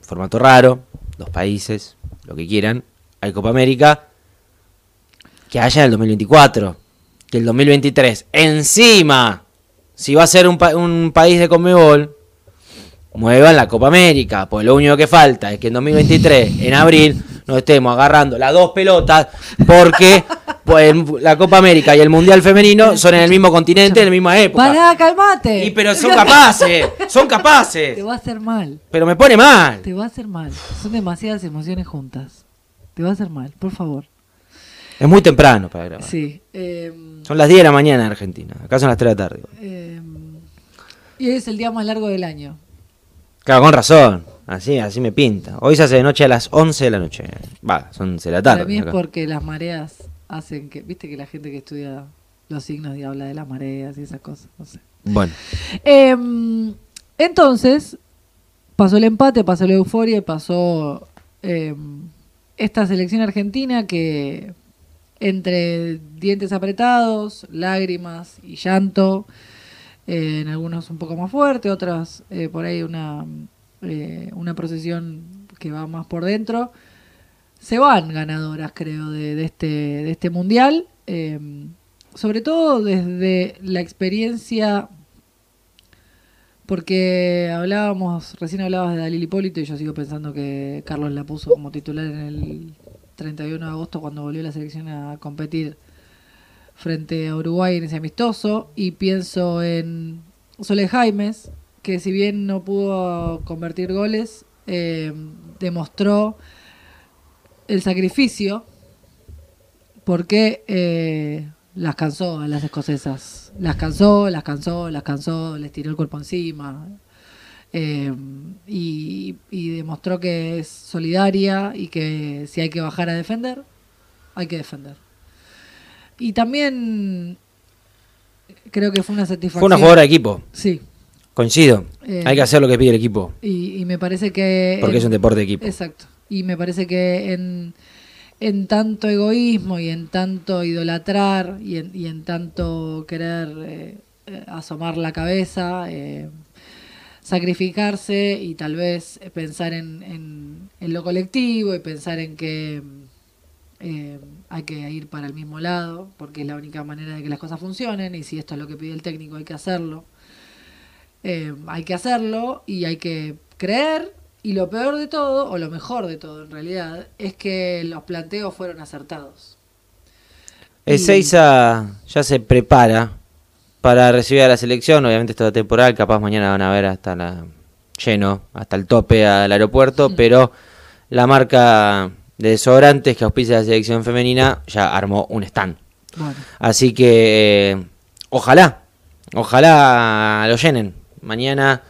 formato raro, dos países, lo que quieran, hay Copa América, que haya en el 2024, que el 2023, encima, si va a ser un, pa- un país de Comebol, muevan la Copa América, pues lo único que falta es que en 2023, en abril, nos estemos agarrando las dos pelotas, porque pues, la Copa América y el Mundial Femenino son en el mismo continente, en la misma época. ¡Pará, calmate! Y pero son capaces, son Te capaces. va a hacer mal. Pero me pone mal. Te va a hacer mal. Son demasiadas emociones juntas. Te va a hacer mal, por favor. Es muy temprano para grabar. Sí. eh, Son las 10 de la mañana en Argentina. Acá son las 3 de la tarde. eh, y hoy es el día más largo del año. Claro, con razón. Así, así me pinta. Hoy se hace de noche a las 11 de la noche. Va, son 11 de la tarde. Para mí es acá. porque las mareas hacen que. Viste que la gente que estudia los signos y habla de las mareas y esas cosas. No sé. Bueno, Eh, entonces, pasó el empate, pasó la euforia y pasó eh, esta selección argentina que entre dientes apretados, lágrimas y llanto, eh, en algunos un poco más fuerte, otras eh, por ahí una, eh, una procesión que va más por dentro, se van ganadoras, creo, de, este, de este mundial. eh, sobre todo desde la experiencia porque hablábamos, recién hablabas de Dalil Hipólito y yo sigo pensando que Carlos la puso como titular en el 31 de agosto cuando volvió la selección a competir frente a Uruguay en ese amistoso. Y pienso en Sole Jaimes, que si bien no pudo convertir goles, eh, demostró el sacrificio porque eh, las cansó a las escocesas. Las cansó, las cansó, las cansó, les tiró el cuerpo encima. Eh, y, y demostró que es solidaria y que si hay que bajar a defender, hay que defender. Y también creo que fue una satisfacción. fue una jugadora de equipo. Sí. Coincido. Eh, Hay que hacer lo que pide el equipo. Y, y me parece que... Porque es un deporte de equipo. Exacto. Y me parece que en, en tanto egoísmo y en tanto idolatrar y en, y en tanto querer eh, asomar la cabeza, eh, sacrificarse y tal vez pensar en, en- en lo colectivo y pensar en que eh, hay que ir para el mismo lado, porque es la única manera de que las cosas funcionen y si esto es lo que pide el técnico hay que hacerlo. Eh, hay que hacerlo y hay que creer. Y lo peor de todo, o lo mejor de todo en realidad, es que los planteos fueron acertados. Ezeiza ya se prepara para recibir a la selección. Obviamente esto es temporal, capaz mañana van a ver hasta la lleno, hasta el tope al aeropuerto, pero la marca de desodorantes que auspicia la selección femenina ya armó un stand. Bueno, Así que eh, ojalá, ojalá lo llenen. Mañana,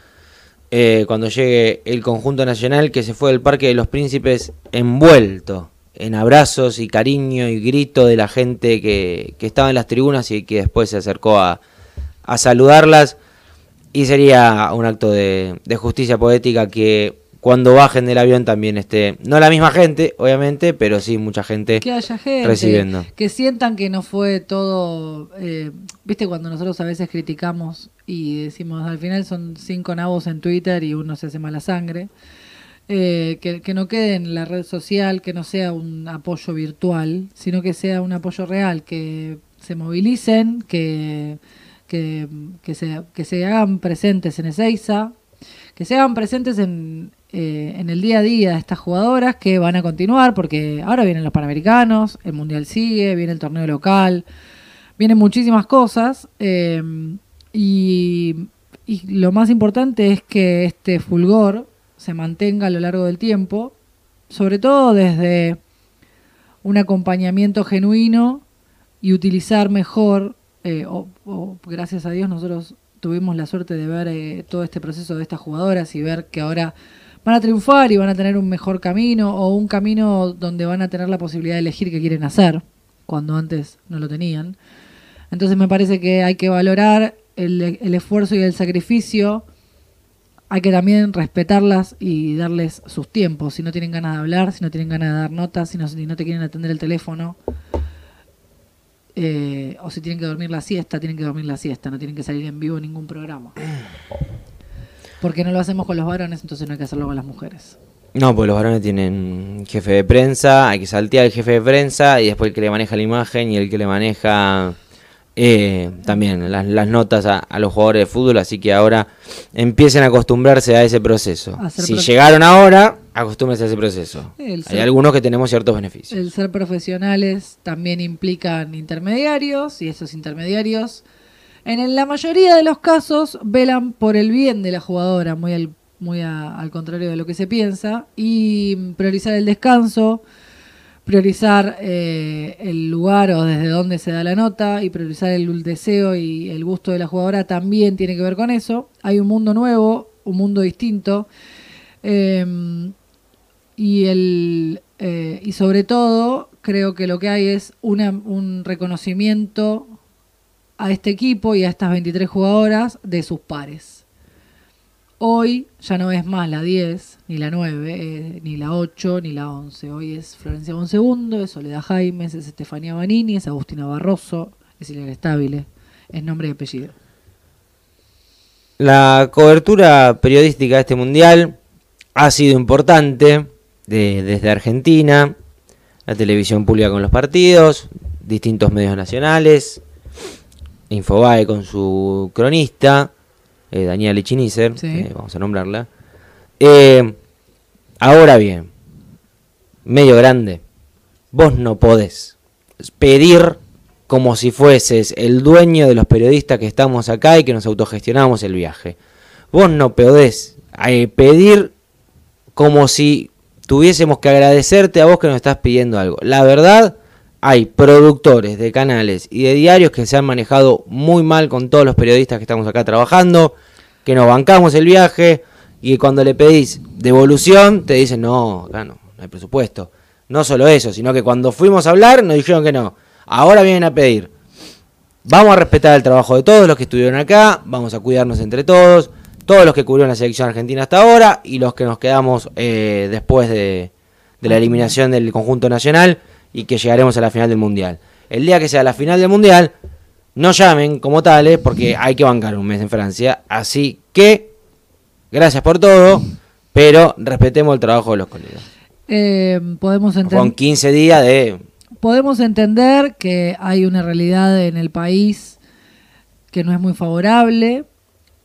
eh, cuando llegue el conjunto nacional que se fue del Parque de los Príncipes envuelto en abrazos y cariño y grito de la gente que, que estaba en las tribunas y que después se acercó a, a saludarlas. Y sería un acto de, de justicia poética que cuando bajen del avión también esté, no la misma gente, obviamente, pero sí mucha gente que haya gente, recibiendo. Que sientan que no fue todo, eh, viste cuando nosotros a veces criticamos y decimos al final son cinco nabos en Twitter y uno se hace mala sangre. Eh, que, que, no quede en la red social, que no sea un apoyo virtual, sino que sea un apoyo real, que se movilicen, que, que, que, se, que se hagan presentes en Ezeiza, que se hagan presentes en, eh, en el día a día de estas jugadoras que van a continuar, porque ahora vienen los Panamericanos, el Mundial sigue, viene el torneo local, vienen muchísimas cosas. Eh, y, lo más importante es que este fulgor se mantenga a lo largo del tiempo, sobre todo desde un acompañamiento genuino y utilizar mejor, eh, gracias a Dios nosotros tuvimos la suerte de ver todo este proceso de estas jugadoras y ver que ahora van a triunfar y van a tener un mejor camino o un camino donde van a tener la posibilidad de elegir qué quieren hacer, cuando antes no lo tenían. Entonces me parece que hay que valorar el, el esfuerzo y el sacrificio hay que también respetarlas y darles sus tiempos. Si no tienen ganas de hablar, si no tienen ganas de dar notas, si no, si no te quieren atender el teléfono, eh, o si tienen que dormir la siesta, tienen que dormir la siesta, no tienen que salir en vivo en ningún programa. Porque no lo hacemos con los varones, entonces no hay que hacerlo con las mujeres. No, pues los varones tienen jefe de prensa, hay que saltear al jefe de prensa y después el que le maneja la imagen y el que le maneja eh, también las, las notas a, a, los jugadores de fútbol, así que ahora empiecen a acostumbrarse a ese proceso. A si llegaron ahora, acostúmbrense a ese proceso. El Hay algunos que tenemos ciertos beneficios. El ser profesionales también implican intermediarios y esos intermediarios, en la mayoría de los casos, velan por el bien de la jugadora, muy al, muy al contrario de lo que se piensa, y priorizar el descanso priorizar eh, el lugar o desde donde se da la nota y priorizar el deseo y el gusto de la jugadora también tiene que ver con eso. Hay un mundo nuevo, un mundo distinto eh, y el eh, y sobre todo creo que lo que hay es una, un reconocimiento a este equipo y a estas 23 jugadoras de sus pares. Hoy ya no es más la 10, ni la 9, eh, ni la 8, ni la 11. Hoy es Florencia Bonsegundo, es Soledad Jaimes, es Estefanía Banini, es Agustina Barroso, es Ilia Estabile. Es nombre y apellido. La cobertura periodística de este mundial ha sido importante de, desde Argentina, la televisión pública con los partidos, distintos medios nacionales, Infobae con su cronista eh, Daniela Echinizer, sí. eh, vamos a nombrarla. Eh, ahora bien, medio grande, vos no podés pedir como si fueses el dueño de los periodistas que estamos acá y que nos autogestionamos el viaje. Vos no podés pedir como si tuviésemos que agradecerte a vos que nos estás pidiendo algo. La verdad, hay productores de canales y de diarios que se han manejado muy mal con todos los periodistas que estamos acá trabajando, que nos bancamos el viaje y cuando le pedís devolución te dicen no, acá no, hay presupuesto. No solo eso, sino que cuando fuimos a hablar nos dijeron que no. Ahora vienen a pedir. Vamos a respetar el trabajo de todos los que estuvieron acá, vamos a cuidarnos entre todos, todos los que cubrieron la selección argentina hasta ahora y los que nos quedamos eh, después de, de la eliminación del conjunto nacional y que llegaremos a la final del Mundial. El día que sea la final del Mundial, no llamen como tales porque hay que bancar un mes en Francia. Así que, gracias por todo, pero respetemos el trabajo de los colegas. Eh, podemos entender. Con 15 días de. Podemos entender que hay una realidad en el país que no es muy favorable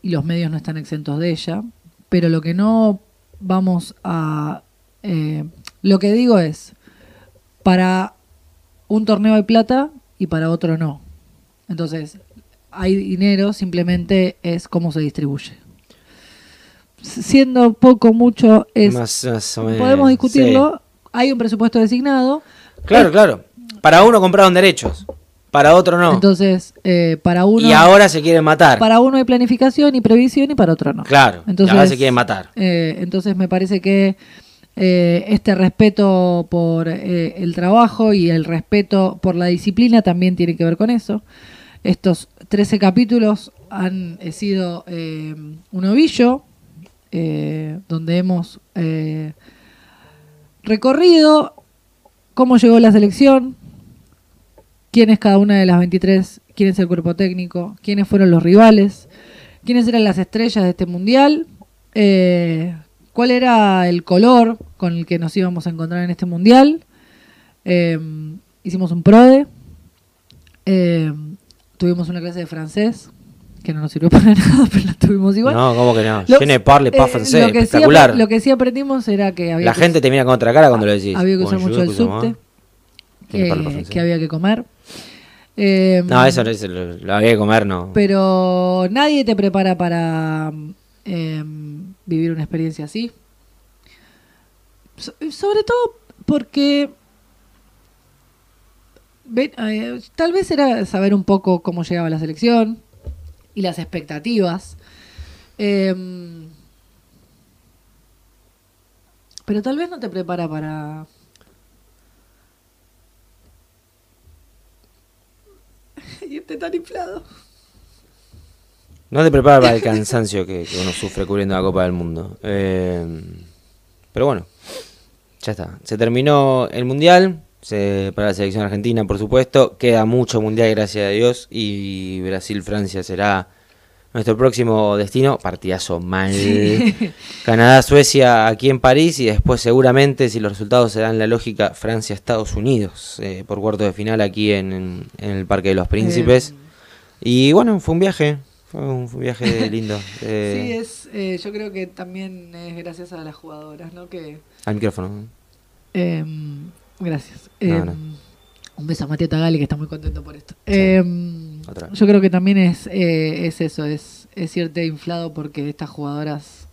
y los medios no están exentos de ella, pero lo que no vamos a. Eh, lo que digo es, para un torneo hay plata y para otro no. Entonces, hay dinero, simplemente es cómo se distribuye. Siendo poco, mucho, es. Más, más o menos, podemos discutirlo. Sí. Hay un presupuesto designado. Claro, claro. Para uno compraron derechos, para otro no. Entonces, eh, para uno. Y ahora se quieren matar. Para uno hay planificación y previsión y para otro no. Claro. Entonces, y ahora se quieren matar. Eh, entonces, me parece que. Eh, este respeto por eh, el trabajo y el respeto por la disciplina también tiene que ver con eso. Estos 13 capítulos han sido eh, un ovillo, donde hemos recorrido cómo llegó la selección, quién es cada una de las 23, quién es el cuerpo técnico, quiénes fueron los rivales, quiénes eran las estrellas de este mundial, cuál era el color con el que nos íbamos a encontrar en este mundial. Eh, hicimos un PRODE, eh, tuvimos una clase de francés, que no nos sirvió para nada, pero la tuvimos igual. No, ¿cómo que no? Lo- ne parle pas eh, français, lo que sí espectacular. apre- lo que sí aprendimos era que había La que gente te mira con otra cara cuando lo decís. había que usar mucho el subte, parle pas que, había que comer. Eh, No, eso no es, lo, lo había que comer, no. Pero nadie te prepara para eh, vivir una experiencia así. So- sobre todo porque ve- eh, tal vez era saber un poco cómo llegaba la selección y las expectativas. Em, pero tal vez no te prepara para... irte tan inflado. No te preparas para el cansancio que, que uno sufre cubriendo la Copa del Mundo. Eh, pero bueno, ya está. Se terminó el Mundial. se- para la selección argentina, por supuesto. Queda mucho Mundial, gracias a Dios. Y Brasil-Francia será nuestro próximo destino. Partidazo mal. Canadá-Suecia aquí en París. Y después, seguramente, si los resultados se dan la lógica, Francia-Estados Unidos. eh, por cuarto de final aquí en, en- en el Parque de los Príncipes. Y bueno, fue un viaje. Fue un, viaje lindo. eh, Sí, es, eh, yo creo que también es gracias a las jugadoras, ¿no? Que, Al micrófono. em, gracias. No, Em, no. Un beso a Mateo Tagali, que está muy contento por esto. Sí. Em, yo creo que también es, eh, es eso, es, es irte inflado porque estas jugadoras...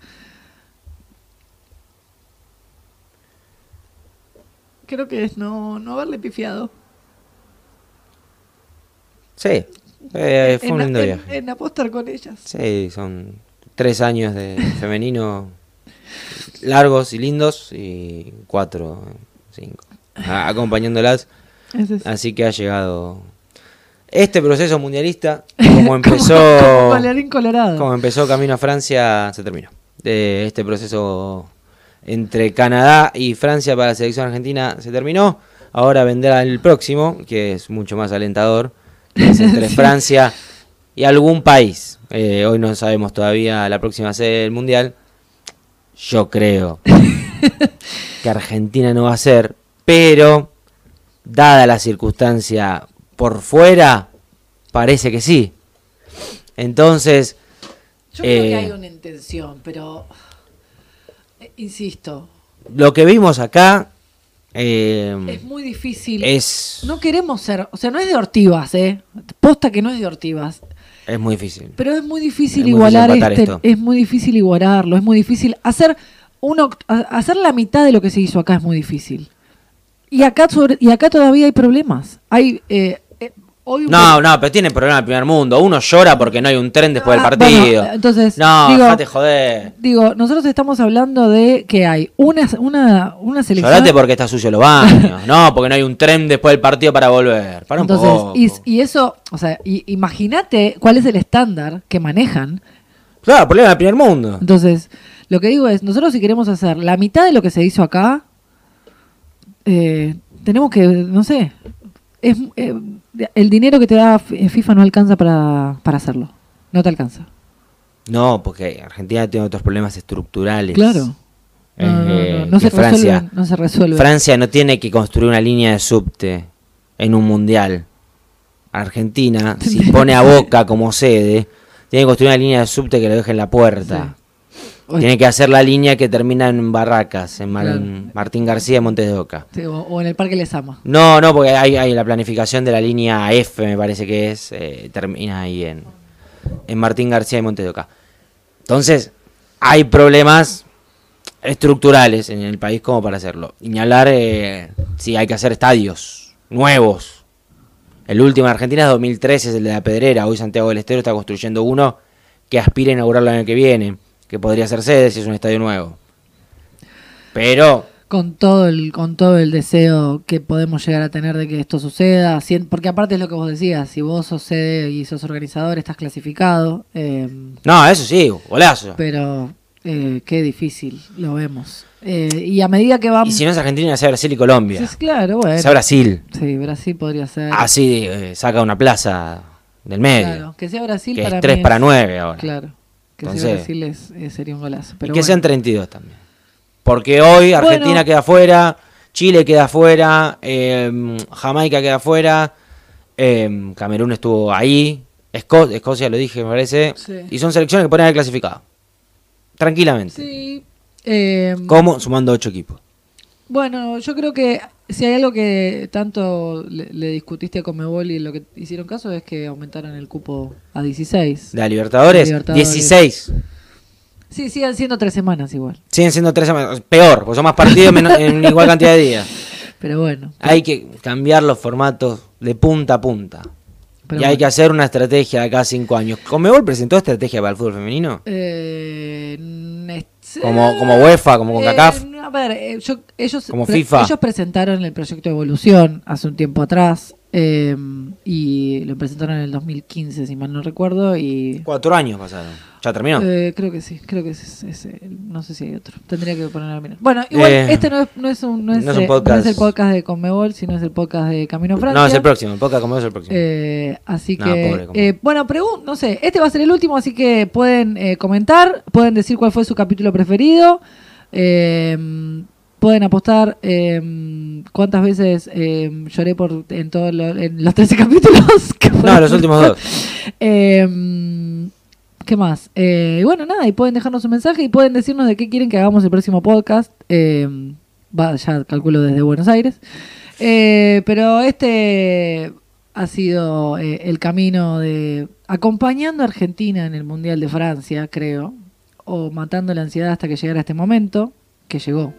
Creo que es no, no haberle pifiado. Sí, eh, fue un en, lindo en- viaje. en apostar con ellas. Sí, son tres años de femenino largos y lindos y cuatro, cinco, a- acompañándolas. Es. Así que ha llegado este proceso mundialista, como empezó, Como colorín colorado. como empezó camino a Francia, se terminó. De este proceso entre Canadá y Francia para la selección argentina se terminó. Ahora vendrá el próximo, que es mucho más alentador, es entre Francia y algún país. Eh, hoy no sabemos todavía la próxima sede del mundial. Yo creo que Argentina no va a ser, pero dada la circunstancia por fuera, parece que sí. Entonces, Yo creo que eh, hay una intención, pero eh, insisto, lo que vimos acá eh, es muy difícil. es, No queremos ser, o sea, no es de ortivas, ¿eh? Posta que no es de ortivas, es muy difícil. pero es muy difícil Es muy igualar difícil este, esto. es muy difícil igualarlo, es muy difícil hacer uno hacer la mitad de lo que se hizo acá es muy difícil. Y acá sobre, y acá todavía hay problemas. Hay eh, un No, no, pero tiene problema el primer mundo. Uno llora porque no hay un tren después del Ah, partido. bueno, entonces, no, digo- dejate joder. Digo, nosotros estamos hablando de que hay una, una, una selección. Llorate porque está sucio los baños. no, porque no hay un tren después del partido para volver. Para un Entonces, poco. y, y eso, o sea, imagínate cuál es el estándar que manejan. Claro, problema del primer mundo. Entonces, lo que digo es, nosotros si queremos hacer la mitad de lo que se hizo acá, eh, tenemos que, no sé, es, eh, el dinero que te da F- FIFA no alcanza para, para hacerlo. No te alcanza. No, porque Argentina tiene otros problemas estructurales. Claro. No, no, no, Eh, no se que Francia, no se resuelven. Francia no tiene que construir una línea de subte en un mundial. Argentina, si pone a Boca como sede, tiene que construir una línea de subte que lo deje en la puerta. Oye, Tiene que hacer la línea que termina en Barracas, en Claro. Martín García, en Montes de Oca. sí, o, o en el Parque Les Ama. No, no, porque hay, hay la planificación de la línea F, me parece que es, eh, termina ahí en, en Martín García y Montes de Oca. Entonces, hay problemas estructurales en el país como para hacerlo. Y ni hablar eh, si hay que hacer estadios nuevos. El último en Argentina es 2013, es el de la Pedrera. Hoy Santiago del Estero está construyendo uno que aspira a inaugurarlo el año que viene, que podría ser sede si es un estadio nuevo. Pero con todo el con todo el deseo que podemos llegar a tener de que esto suceda porque aparte es lo que vos decías si vos sos sede y sos organizador estás clasificado eh, No, eso sí, golazo. pero Eh, qué difícil, lo vemos. Eh, y a medida que vamos... Y si no es Argentina, sea Brasil y Colombia. Sí, claro, bueno. Sea Brasil. Sí, Brasil podría ser. Así eh, saca una plaza del medio. Claro, que sea Brasil que para es 3 mí para 9 ahora. Claro, que Entonces- sea Brasil es- eh, sería un golazo. Pero y que bueno. sean 32 también. Porque hoy Argentina Bueno. queda fuera, Chile queda fuera, eh, Jamaica queda fuera, eh, Camerún estuvo ahí, Esco- Escocia lo dije, me parece. Sí. Y son selecciones que pueden haber clasificado. Tranquilamente. Sí. eh, Como sumando 8 equipos. Bueno, yo creo que si hay algo que tanto le, le discutiste a Comebol y lo que hicieron caso es que aumentaron el cupo a 16. De la Libertadores, Libertadores. 16. Sí, siguen siendo tres semanas igual. Siguen siendo 3 semanas. Peor, porque son más partidos menos- en igual cantidad de días. Pero bueno. Hay que cambiar los formatos de punta a punta. pero y hay que hacer una estrategia de acá 5 años. ¿Comebol presentó estrategia para el fútbol femenino? Eh, Como- como UEFA, como CONCACAF. Eh, a ver, eh, yo- ellos, Como FIFA. ellos presentaron el proyecto de evolución hace un tiempo atrás eh, y lo presentaron en el 2015, si mal no recuerdo. Y Cuatro años pasaron. ¿Ya terminó? eh, creo que sí, creo que es, es- es- no sé si hay otro. Tendría que poner a mirar. Bueno, igual Eh, este no es, no es un, no es, no un eh, podcast. el podcast de Conmebol, sino es el podcast de Camino a Francia. no, es el próximo. El podcast como es el próximo. Eh, así que, pobre, eh, bueno, pregun no sé, este va a ser el último, así que pueden eh, comentar, pueden decir cuál fue su capítulo preferido, eh, pueden apostar eh, cuántas veces eh, lloré por en todos lo- los 13 capítulos. que no, los últimos dos. Eh, ¿Qué más? Eh, y bueno, nada, y pueden dejarnos un mensaje y pueden decirnos de qué quieren que hagamos el próximo podcast. Va, ya calculo desde Buenos Aires. Eh, pero este ha sido eh, el camino de acompañando a Argentina en el Mundial de Francia, creo, o matando la ansiedad hasta que llegara este momento, que llegó.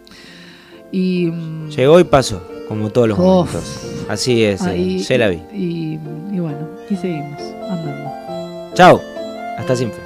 Y Llegó y pasó, como todos los Uf. momentos. Así es, eh, ahí- se la vi. Y, y bueno, y seguimos andando. Chao. Hasta siempre.